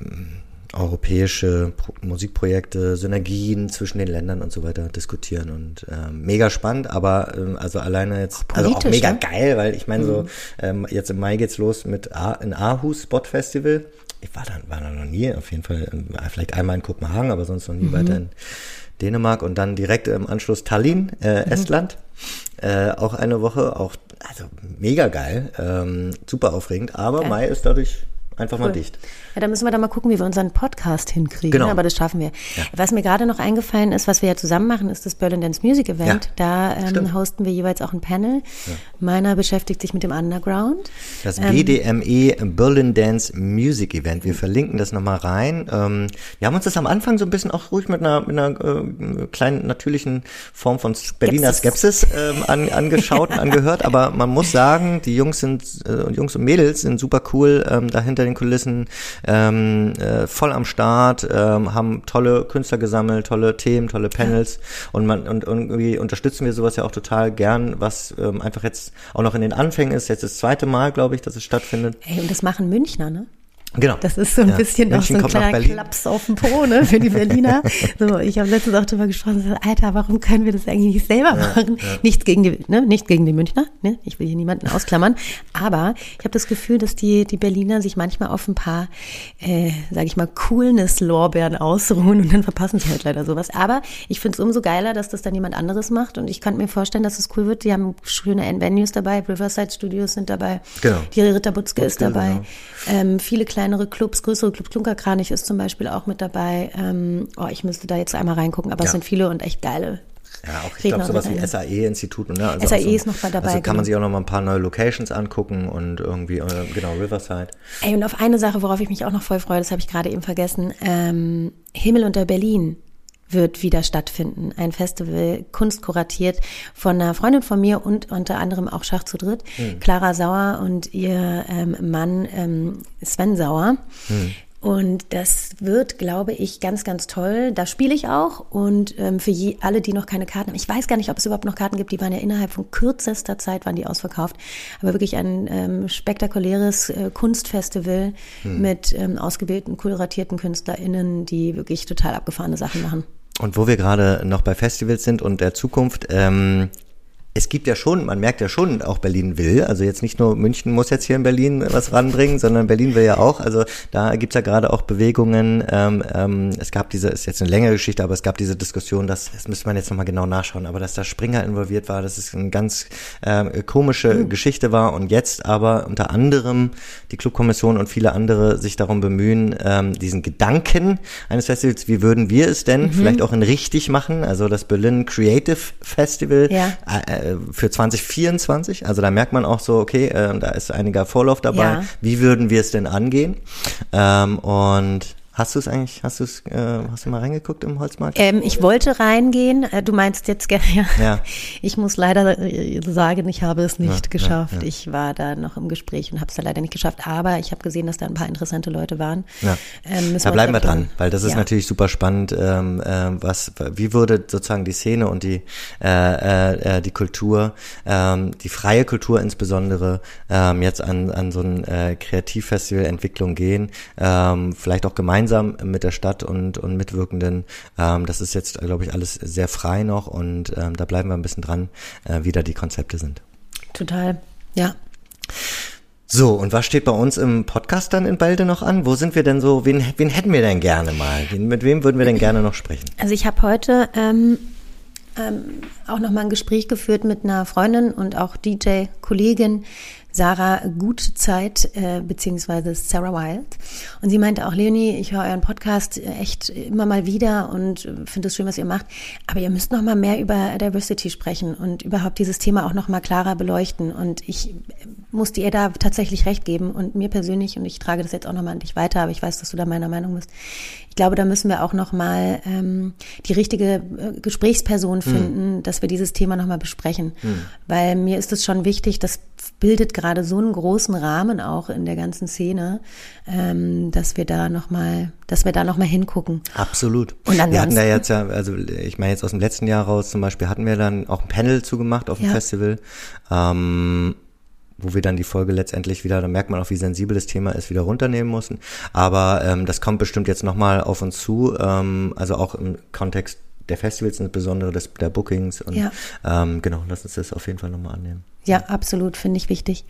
Speaker 1: ähm, europäische Pro Musikprojekte, Synergien zwischen den Ländern und so weiter diskutieren und ähm, mega spannend, aber ähm, also alleine jetzt also auch mega ne? geil, weil ich meine mhm. so ähm, jetzt im Mai geht's los mit A in Aarhus Spot Festival ich war da, war da noch nie, auf jeden Fall, ähm, vielleicht einmal in Kopenhagen, aber sonst noch nie mhm. weiter in Dänemark und dann direkt im Anschluss Tallinn, äh, mhm. Estland. Äh, auch eine Woche, auch also mega geil, ähm, super aufregend, aber okay. Mai ist dadurch einfach cool. mal dicht.
Speaker 2: Ja, da müssen wir dann mal gucken, wie wir unseren Podcast hinkriegen. Genau. Aber das schaffen wir. Ja. Was mir gerade noch eingefallen ist, was wir ja zusammen machen, ist das Berlin Dance Music Event. Ja, da ähm, hosten wir jeweils auch ein Panel. Ja. Meiner beschäftigt sich mit dem Underground.
Speaker 1: Das ähm, BDME Berlin Dance Music Event. Wir verlinken das nochmal rein. Ähm, wir haben uns das am Anfang so ein bisschen auch ruhig mit einer, mit einer äh, kleinen natürlichen Form von Berliner Skepsis, Skepsis ähm, an, angeschaut und [LAUGHS] angehört. Aber man muss sagen, die Jungs sind äh, Jungs und Mädels sind super cool ähm, da hinter den Kulissen ähm, äh, voll am Start, ähm, haben tolle Künstler gesammelt, tolle Themen, tolle Panels und man und, und irgendwie unterstützen wir sowas ja auch total gern, was ähm, einfach jetzt auch noch in den Anfängen ist. Jetzt das zweite Mal, glaube ich, dass es stattfindet.
Speaker 2: Ey, und das machen Münchner, ne?
Speaker 1: Genau.
Speaker 2: Das ist so ein ja. bisschen München noch so ein kleiner Klaps auf dem Po, ne, für die Berliner. [LAUGHS] so, ich habe letztens auch drüber gesprochen, Alter, warum können wir das eigentlich nicht selber machen? Ja. Nichts gegen die, ne, nicht gegen die Münchner, ne, ich will hier niemanden ausklammern, aber ich habe das Gefühl, dass die, die Berliner sich manchmal auf ein paar, äh, sage ich mal, Coolness-Lorbeeren ausruhen und dann verpassen sie halt leider sowas. Aber ich finde es umso geiler, dass das dann jemand anderes macht und ich kann mir vorstellen, dass es cool wird. Die haben schöne Venues dabei, Riverside Studios sind dabei, genau. die Ritter Butzke, Butzke ist dabei, genau. ähm, viele kleine kleinere Clubs, größere Clubs. Klunkerkranich ist zum Beispiel auch mit dabei. Ähm, oh, ich müsste da jetzt einmal reingucken, aber ja. es sind viele und echt geile
Speaker 1: ja, auch ich glaube sowas wie SAE-Institut. Ne?
Speaker 2: Also SAE so, ist noch mal dabei.
Speaker 1: Also kann man genau. sich auch noch mal ein paar neue Locations angucken und irgendwie, äh, genau, Riverside.
Speaker 2: Ey, und auf eine Sache, worauf ich mich auch noch voll freue, das habe ich gerade eben vergessen. Ähm, Himmel unter Berlin wird wieder stattfinden. Ein Festival, Kunst kuratiert von einer Freundin von mir und unter anderem auch Schach zu dritt, mhm. Clara Sauer und ihr ähm, Mann ähm, Sven Sauer. Mhm. Und das wird, glaube ich, ganz, ganz toll. Da spiele ich auch. Und ähm, für je, alle, die noch keine Karten haben, ich weiß gar nicht, ob es überhaupt noch Karten gibt, die waren ja innerhalb von kürzester Zeit waren die ausverkauft. Aber wirklich ein ähm, spektakuläres äh, Kunstfestival hm. mit ähm, ausgewählten, kuratierten KünstlerInnen, die wirklich total abgefahrene Sachen machen.
Speaker 1: Und wo wir gerade noch bei Festivals sind und der Zukunft, ähm, es gibt ja schon, man merkt ja schon, auch Berlin will. Also jetzt nicht nur München muss jetzt hier in Berlin was ranbringen, sondern Berlin will ja auch. Also da gibt's ja gerade auch Bewegungen. Ähm, ähm, es gab diese, ist jetzt eine längere Geschichte, aber es gab diese Diskussion, dass, das müsste man jetzt nochmal genau nachschauen, aber dass da Springer involviert war, dass es eine ganz ähm, komische mhm. Geschichte war und jetzt aber unter anderem die Clubkommission und viele andere sich darum bemühen, ähm, diesen Gedanken eines Festivals, wie würden wir es denn mhm. vielleicht auch in richtig machen? Also das Berlin Creative Festival. Ja. Äh, äh, für 2024. Also da merkt man auch so, okay, äh, da ist einiger Vorlauf dabei. Ja. Wie würden wir es denn angehen? Ähm, und Hast du es eigentlich, hast du es, äh, hast du mal reingeguckt im Holzmarkt?
Speaker 2: Ähm, ich wollte reingehen. Äh, du meinst jetzt gerne, ja. ja. [LAUGHS] Ich muss leider äh, sagen, ich habe es nicht ja, geschafft. Ja, ich war da noch im Gespräch und habe es da leider nicht geschafft. Aber ich habe gesehen, dass da ein paar interessante Leute waren.
Speaker 1: Ja. Ähm, da bleiben wir dran, weil das ist natürlich super spannend. Ähm, äh, was, wie würde sozusagen die Szene und die äh, äh, die Kultur, ähm, die freie Kultur insbesondere ähm, jetzt an an so ein äh, Kreativfestival Entwicklung gehen? Ähm, vielleicht auch gemeinsam gemeinsam mit der Stadt und, und Mitwirkenden. Ähm, das ist jetzt, glaube ich, alles sehr frei noch und ähm, da bleiben wir ein bisschen dran, äh, wie da die Konzepte sind.
Speaker 2: Total, ja.
Speaker 1: So, und was steht bei uns im Podcast dann in Balde noch an? Wo sind wir denn so, wen, wen hätten wir denn gerne mal? Mit wem würden wir denn gerne noch sprechen?
Speaker 2: Also ich habe heute ähm, ähm, auch noch mal ein Gespräch geführt mit einer Freundin und auch DJ-Kollegin, Sarah Gutzeit äh, beziehungsweise Sarah Wild. Und sie meinte auch, Leonie, ich höre euren Podcast echt immer mal wieder und finde es schön, was ihr macht. Aber ihr müsst noch mal mehr über Diversity sprechen und überhaupt dieses Thema auch noch mal klarer beleuchten. Und ich musste ihr da tatsächlich recht geben und mir persönlich, und ich trage das jetzt auch noch mal an dich weiter, aber ich weiß, dass du da meiner Meinung bist. Ich glaube, da müssen wir auch noch mal ähm, die richtige äh, Gesprächsperson hm. finden, hm. dass wir dieses Thema noch mal besprechen. Hm. Weil mir ist es schon wichtig, dass bildet gerade so einen großen Rahmen auch in der ganzen Szene, ähm, dass wir da noch mal, dass wir da noch mal hingucken.
Speaker 1: Absolut. Und wir hatten da jetzt ja, also ich meine jetzt aus dem letzten Jahr raus zum Beispiel hatten wir dann auch ein Panel zugemacht auf dem ja. Festival. Ähm, wo wir dann die Folge letztendlich wieder, da merkt man auch, wie sensibel das Thema ist, wieder runternehmen mussten. Aber ähm, das kommt bestimmt jetzt nochmal auf uns zu, ähm, also auch im Kontext der Festivals, insbesondere des, der Bookings. Und ja. ähm, genau, lass uns das auf jeden Fall nochmal annehmen.
Speaker 2: Ja, absolut, finde ich wichtig.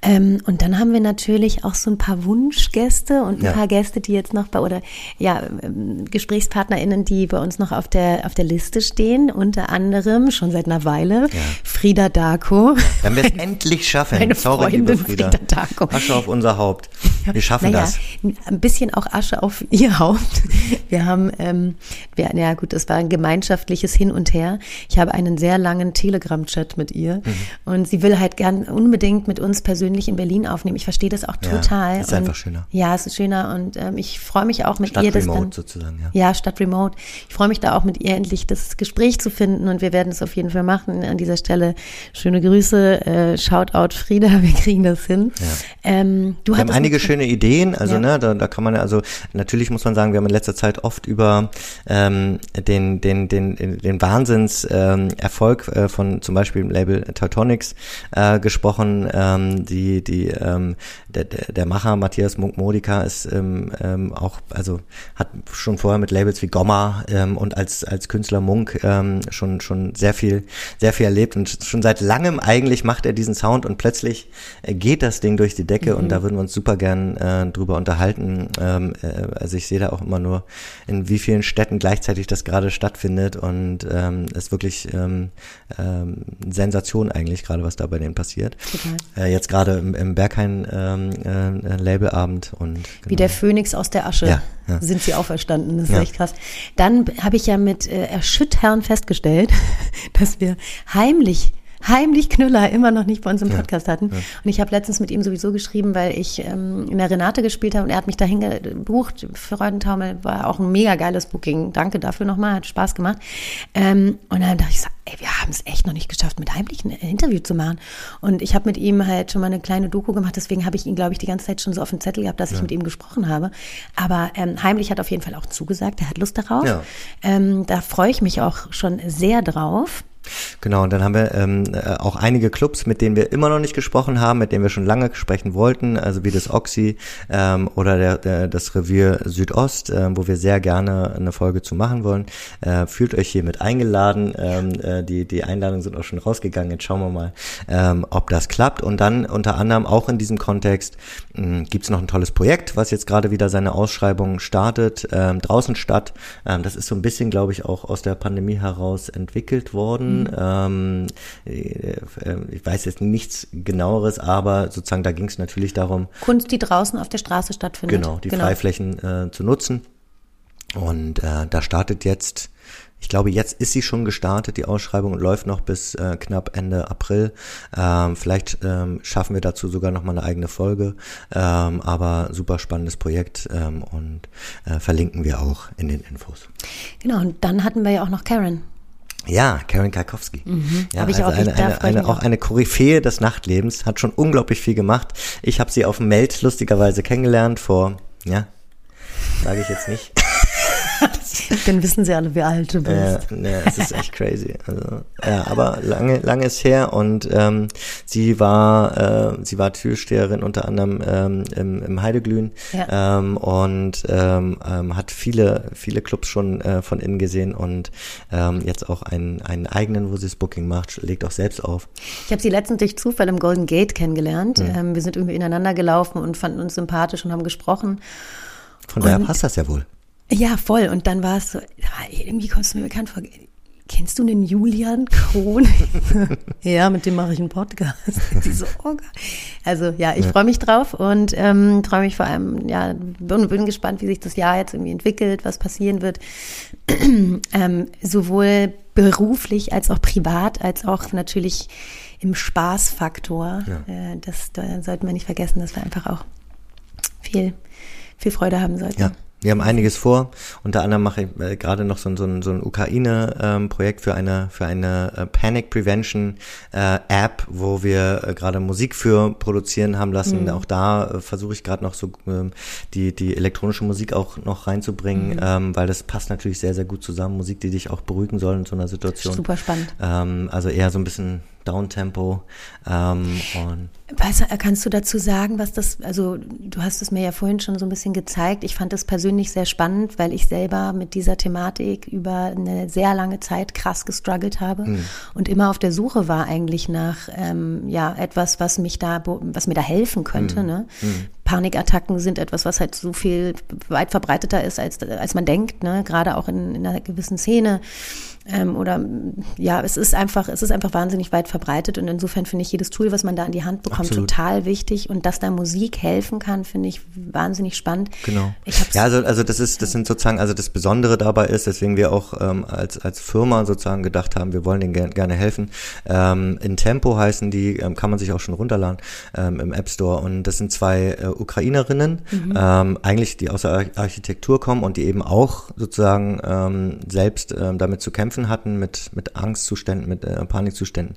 Speaker 2: Ähm, und dann haben wir natürlich auch so ein paar Wunschgäste und ein ja. paar Gäste, die jetzt noch bei, oder ja, ähm, GesprächspartnerInnen, die bei uns noch auf der, auf der Liste stehen. Unter anderem, schon seit einer Weile, ja. Frieda Darko.
Speaker 1: Wenn wir es endlich schaffen.
Speaker 2: Meine Sorry, Freundin liebe
Speaker 1: Frieda. Frieda Darko. Asche auf unser Haupt. Wir schaffen naja, das.
Speaker 2: Ein bisschen auch Asche auf ihr Haupt. Wir haben, ähm, wir, ja gut, das war ein gemeinschaftliches Hin und Her. Ich habe einen sehr langen Telegram-Chat mit ihr mhm. und sie will halt gern unbedingt mit uns persönlich in Berlin aufnehmen. Ich verstehe das auch total.
Speaker 1: Ja, ist
Speaker 2: und,
Speaker 1: einfach schöner.
Speaker 2: Ja, es ist schöner und ähm, ich freue mich auch mit
Speaker 1: Stadt
Speaker 2: ihr.
Speaker 1: Das Remote dann, sozusagen, ja.
Speaker 2: Ja, statt Remote. Ich freue mich da auch mit ihr endlich das Gespräch zu finden und wir werden es auf jeden Fall machen. An dieser Stelle schöne Grüße, äh, Shoutout Frieda, [LAUGHS] wir kriegen das hin. Ja.
Speaker 1: Ähm, du wir haben einige schöne Ideen, also ja. ne, da, da kann man also natürlich muss man sagen, wir haben in letzter Zeit oft über ähm, den den den den Wahnsinns ähm, Erfolg äh, von zum Beispiel dem Label Teutonics äh, gesprochen. Ähm, die die ähm, der, der Macher Matthias Munk-Modica ist ähm, ähm, auch also hat schon vorher mit Labels wie Gomma ähm, und als als Künstler Munk ähm, schon schon sehr viel sehr viel erlebt und schon seit langem eigentlich macht er diesen Sound und plötzlich geht das Ding durch die Decke mhm. und da würden wir uns super gern äh, drüber unterhalten. Ähm, äh, also ich sehe da auch immer nur, in wie vielen Städten gleichzeitig das gerade stattfindet und ähm, es ist wirklich ähm, ähm, Sensation eigentlich gerade, was da bei denen passiert. Total. Äh, jetzt gerade im, im Berghain ähm, äh, Labelabend und genau.
Speaker 2: wie der Phönix aus der Asche ja, ja. sind sie auferstanden. Das ist ja. echt krass. Dann habe ich ja mit äh, Erschüttern festgestellt, [LAUGHS] dass wir heimlich heimlich Knüller immer noch nicht bei uns im Podcast hatten. Ja. Und ich habe letztens mit ihm sowieso geschrieben, weil ich ähm, in der Renate gespielt habe und er hat mich dahin gebucht. Für Reutentaumel war auch ein mega geiles Booking. Danke dafür nochmal, hat Spaß gemacht. Ähm, und dann dachte ich so, ey, wir haben es echt noch nicht geschafft, mit heimlich ein Interview zu machen. Und ich habe mit ihm halt schon mal eine kleine Doku gemacht, deswegen habe ich ihn, glaube ich, die ganze Zeit schon so auf dem Zettel gehabt, dass ja. ich mit ihm gesprochen habe. Aber ähm, heimlich hat auf jeden Fall auch zugesagt, er hat Lust darauf. Ja. Ähm, da freue ich mich auch schon sehr drauf.
Speaker 1: Genau, und dann haben wir ähm, äh, auch einige Clubs, mit denen wir immer noch nicht gesprochen haben, mit denen wir schon lange sprechen wollten, also wie das Oxy ähm, oder der, der, das Revier Südost, äh, wo wir sehr gerne eine Folge zu machen wollen. Äh, fühlt euch hiermit eingeladen. Ähm, äh, die, die Einladungen sind auch schon rausgegangen. Jetzt schauen wir mal, ähm, ob das klappt. Und dann unter anderem auch in diesem Kontext ähm, gibt es noch ein tolles Projekt, was jetzt gerade wieder seine Ausschreibung startet, ähm, draußen statt. Ähm, das ist so ein bisschen, glaube ich, auch aus der Pandemie heraus entwickelt worden Mhm. Ähm, äh, ich weiß jetzt nichts genaueres, aber sozusagen da ging es natürlich darum.
Speaker 2: Kunst, die draußen auf der Straße stattfindet.
Speaker 1: Genau, die genau. Freiflächen äh, zu nutzen. Und äh, da startet jetzt ich glaube, jetzt ist sie schon gestartet, die Ausschreibung, und läuft noch bis äh, knapp Ende April. Ähm, vielleicht ähm, schaffen wir dazu sogar noch mal eine eigene Folge. Ähm, aber super spannendes Projekt ähm, und äh, verlinken wir auch in den Infos.
Speaker 2: Genau, und dann hatten wir ja auch noch Karen.
Speaker 1: Ja, Karen Karkowski. Mhm, ja, also auch eine, eine, eine, auch eine Koryphäe des Nachtlebens, hat schon unglaublich viel gemacht. Ich habe sie auf dem Meld lustigerweise kennengelernt vor, ja, sage ich jetzt nicht.
Speaker 2: Dann wissen sie alle, wie alt du bist.
Speaker 1: Ja, ja es ist echt crazy. Also, ja, aber lange, lange ist her und ähm, sie war, äh, sie war Türsteherin unter anderem ähm, im, im Heideglühen ja. ähm, und ähm, ähm, hat viele, viele Clubs schon äh, von innen gesehen und ähm, jetzt auch einen, einen eigenen, wo sie das Booking macht, legt auch selbst auf.
Speaker 2: Ich habe sie letztens durch Zufall im Golden Gate kennengelernt. Mhm. Ähm, wir sind irgendwie ineinander gelaufen und fanden uns sympathisch und haben gesprochen.
Speaker 1: Von daher passt das ja wohl.
Speaker 2: Ja, voll. Und dann war es so, irgendwie kommst du mir bekannt vor. Kennst du den Julian Krohn? [LAUGHS] ja, mit dem mache ich einen Podcast. [LAUGHS] so, oh also ja, ich ja. freue mich drauf und ähm, freue mich vor allem, ja, bin, bin gespannt, wie sich das Jahr jetzt irgendwie entwickelt, was passieren wird. [CLEARS THROAT] ähm, sowohl beruflich als auch privat, als auch natürlich im Spaßfaktor. Ja. Äh, das da sollten wir nicht vergessen, dass wir einfach auch viel, viel Freude haben sollten.
Speaker 1: Ja. Wir haben einiges vor. Unter anderem mache ich äh, gerade noch so, so, so ein Ukraine-Projekt ähm, für eine für eine äh, Panic Prevention äh, App, wo wir äh, gerade Musik für produzieren haben lassen. Mhm. Auch da äh, versuche ich gerade noch so ähm, die die elektronische Musik auch noch reinzubringen, mhm. ähm, weil das passt natürlich sehr sehr gut zusammen. Musik, die dich auch beruhigen soll in so einer Situation.
Speaker 2: Super spannend.
Speaker 1: Ähm, also eher so ein bisschen Downtempo. Ähm, und
Speaker 2: was, kannst du dazu sagen, was das, also du hast es mir ja vorhin schon so ein bisschen gezeigt. Ich fand das persönlich sehr spannend, weil ich selber mit dieser Thematik über eine sehr lange Zeit krass gestruggelt habe mhm. und immer auf der Suche war eigentlich nach ähm, ja etwas, was mich da, was mir da helfen könnte. Mhm. Ne? Mhm. Panikattacken sind etwas, was halt so viel weit verbreiteter ist, als, als man denkt, ne? gerade auch in, in einer gewissen Szene. Ähm, oder ja, es ist einfach, es ist einfach wahnsinnig weit verbreitet und insofern finde ich jedes Tool, was man da in die Hand bekommt, Absolut. total wichtig und dass da Musik helfen kann, finde ich wahnsinnig spannend.
Speaker 1: Genau. ja, also, also das ist, das sind sozusagen, also das Besondere dabei ist, deswegen wir auch ähm, als, als Firma sozusagen gedacht haben, wir wollen denen ger gerne helfen. Ähm, in Tempo heißen die, ähm, kann man sich auch schon runterladen ähm, im App Store und das sind zwei äh, Ukrainerinnen, mhm. ähm, eigentlich die aus der Architektur kommen und die eben auch sozusagen selbst damit zu kämpfen hatten, mit, mit Angstzuständen, mit äh, Panikzuständen.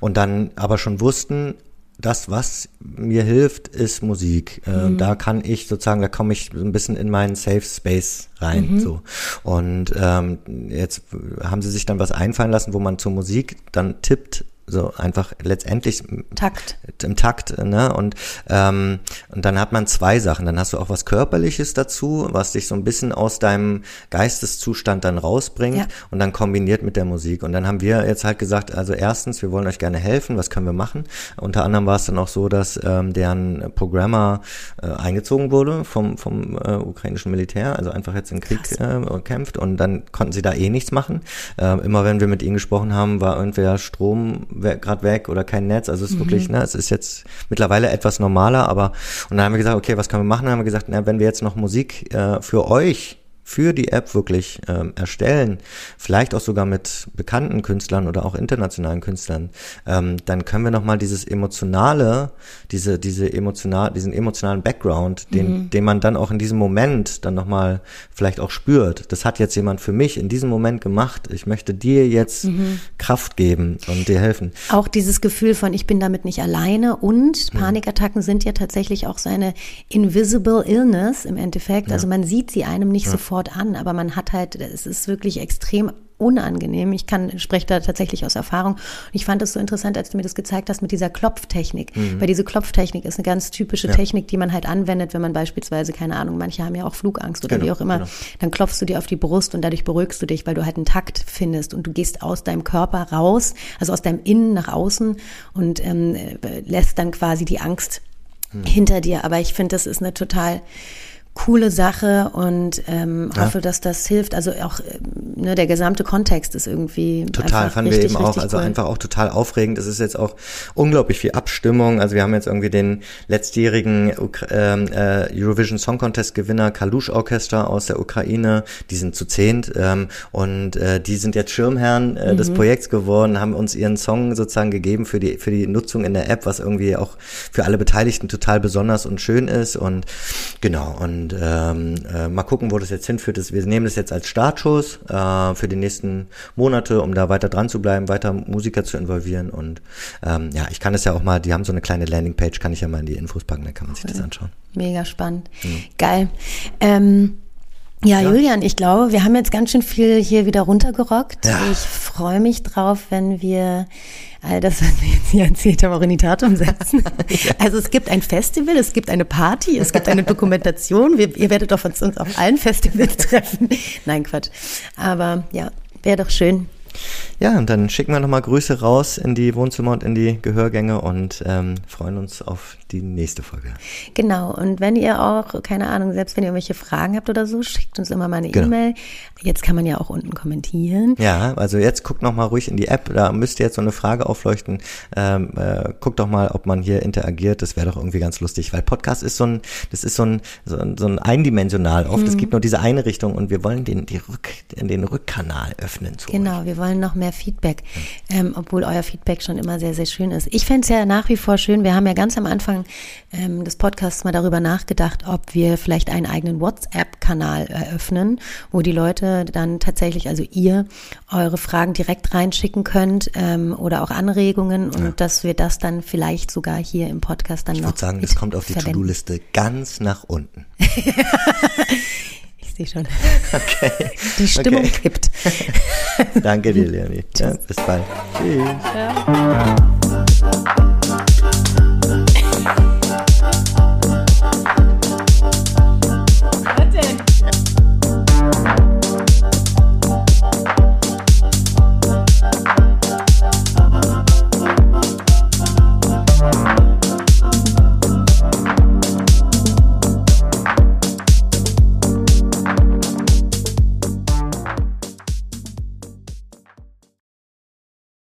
Speaker 1: Und dann aber schon wussten, das, was mir hilft, ist Musik. Äh, mhm. Da kann ich sozusagen, da komme ich so ein bisschen in meinen Safe Space rein. Mhm. So. Und ähm, jetzt haben sie sich dann was einfallen lassen, wo man zur Musik dann tippt so einfach letztendlich
Speaker 2: Takt.
Speaker 1: im Takt, ne? Und, ähm, und dann hat man zwei Sachen. Dann hast du auch was Körperliches dazu, was dich so ein bisschen aus deinem Geisteszustand dann rausbringt ja. und dann kombiniert mit der Musik. Und dann haben wir jetzt halt gesagt, also erstens, wir wollen euch gerne helfen, was können wir machen? Unter anderem war es dann auch so, dass ähm, deren Programmer äh, eingezogen wurde vom, vom äh, ukrainischen Militär, also einfach jetzt im Krieg äh, kämpft und dann konnten sie da eh nichts machen. Äh, immer wenn wir mit ihnen gesprochen haben, war entweder Strom gerade weg oder kein Netz. Also es ist mhm. wirklich, ne, es ist jetzt mittlerweile etwas normaler, aber und dann haben wir gesagt, okay, was können wir machen? Dann haben wir gesagt, na, wenn wir jetzt noch Musik äh, für euch für die App wirklich ähm, erstellen, vielleicht auch sogar mit bekannten Künstlern oder auch internationalen Künstlern, ähm, dann können wir nochmal dieses emotionale, diese, diese emotional, diesen emotionalen Background, den, mhm. den man dann auch in diesem Moment dann nochmal vielleicht auch spürt. Das hat jetzt jemand für mich in diesem Moment gemacht. Ich möchte dir jetzt mhm. Kraft geben und dir helfen.
Speaker 2: Auch dieses Gefühl von, ich bin damit nicht alleine und mhm. Panikattacken sind ja tatsächlich auch so eine invisible illness im Endeffekt. Ja. Also man sieht sie einem nicht ja. sofort sofort an, aber man hat halt, es ist wirklich extrem unangenehm. Ich kann, spreche da tatsächlich aus Erfahrung. Und ich fand es so interessant, als du mir das gezeigt hast mit dieser Klopftechnik. Mhm. Weil diese Klopftechnik ist eine ganz typische ja. Technik, die man halt anwendet, wenn man beispielsweise, keine Ahnung, manche haben ja auch Flugangst oder genau, wie auch immer. Genau. Dann klopfst du dir auf die Brust und dadurch beruhigst du dich, weil du halt einen Takt findest und du gehst aus deinem Körper raus, also aus deinem Innen nach außen und ähm, lässt dann quasi die Angst mhm. hinter dir. Aber ich finde, das ist eine total coole Sache und ähm, hoffe, ja. dass das hilft. Also auch ähm, ne, der gesamte Kontext ist irgendwie
Speaker 1: total fanden richtig, wir eben auch, also cool. einfach auch total aufregend. Es ist jetzt auch unglaublich viel Abstimmung. Also wir haben jetzt irgendwie den letztjährigen ähm, äh, Eurovision Song Contest Gewinner Kalush Orchester aus der Ukraine. Die sind zu zehnt ähm, und äh, die sind jetzt Schirmherren äh, mhm. des Projekts geworden, haben uns ihren Song sozusagen gegeben für die für die Nutzung in der App, was irgendwie auch für alle Beteiligten total besonders und schön ist und genau und und ähm, äh, mal gucken, wo das jetzt hinführt. Wir nehmen das jetzt als Startschuss äh, für die nächsten Monate, um da weiter dran zu bleiben, weiter Musiker zu involvieren. Und ähm, ja, ich kann es ja auch mal, die haben so eine kleine Landingpage, kann ich ja mal in die Infos packen, dann kann man sich das anschauen.
Speaker 2: Mega spannend. Mhm. Geil. Ähm, ja, ja, Julian, ich glaube, wir haben jetzt ganz schön viel hier wieder runtergerockt. Ja. Ich freue mich drauf, wenn wir all das, was wir jetzt hier erzählt haben, auch in die Tat umsetzen. ja. [LAUGHS] [LAUGHS] Also es gibt ein Festival, es gibt eine Party, es gibt eine Dokumentation. Wir, ihr werdet doch uns auf allen Festivals [LAUGHS] treffen. Nein, Quatsch. Aber ja, wäre doch schön.
Speaker 1: Ja, und dann schicken wir nochmal Grüße raus in die Wohnzimmer und in die Gehörgänge und ähm, freuen uns auf die nächste Folge.
Speaker 2: Genau, und wenn ihr auch, keine Ahnung, selbst wenn ihr irgendwelche Fragen habt oder so, schickt uns immer mal eine genau. E-Mail. Jetzt kann man ja auch unten kommentieren.
Speaker 1: Ja, also jetzt guckt nochmal ruhig in die App, da müsst ihr jetzt so eine Frage aufleuchten. Ähm, äh, guckt doch mal, ob man hier interagiert, das wäre doch irgendwie ganz lustig, weil Podcast ist so ein, das ist so ein, so ein, so ein eindimensional oft. Mhm. Es gibt nur diese eine Richtung und wir wollen den, die Rück, den Rückkanal öffnen.
Speaker 2: genau, euch. wir wollen noch mehr Feedback, ähm, obwohl euer Feedback schon immer sehr, sehr schön ist. Ich fände es ja nach wie vor schön, wir haben ja ganz am Anfang ähm, des Podcasts mal darüber nachgedacht, ob wir vielleicht einen eigenen WhatsApp-Kanal eröffnen, wo die Leute dann tatsächlich, also ihr, eure Fragen direkt reinschicken könnt ähm, oder auch Anregungen und ja. dass wir das dann vielleicht sogar hier im Podcast dann
Speaker 1: ich
Speaker 2: noch.
Speaker 1: Ich würde sagen, das kommt auf die To-Do-Liste ganz nach unten. [LAUGHS]
Speaker 2: sehe schon. Okay. Die Stimmung okay. kippt.
Speaker 1: Danke dir, Leonie. Ja, bis bald. Tschüss. Ja.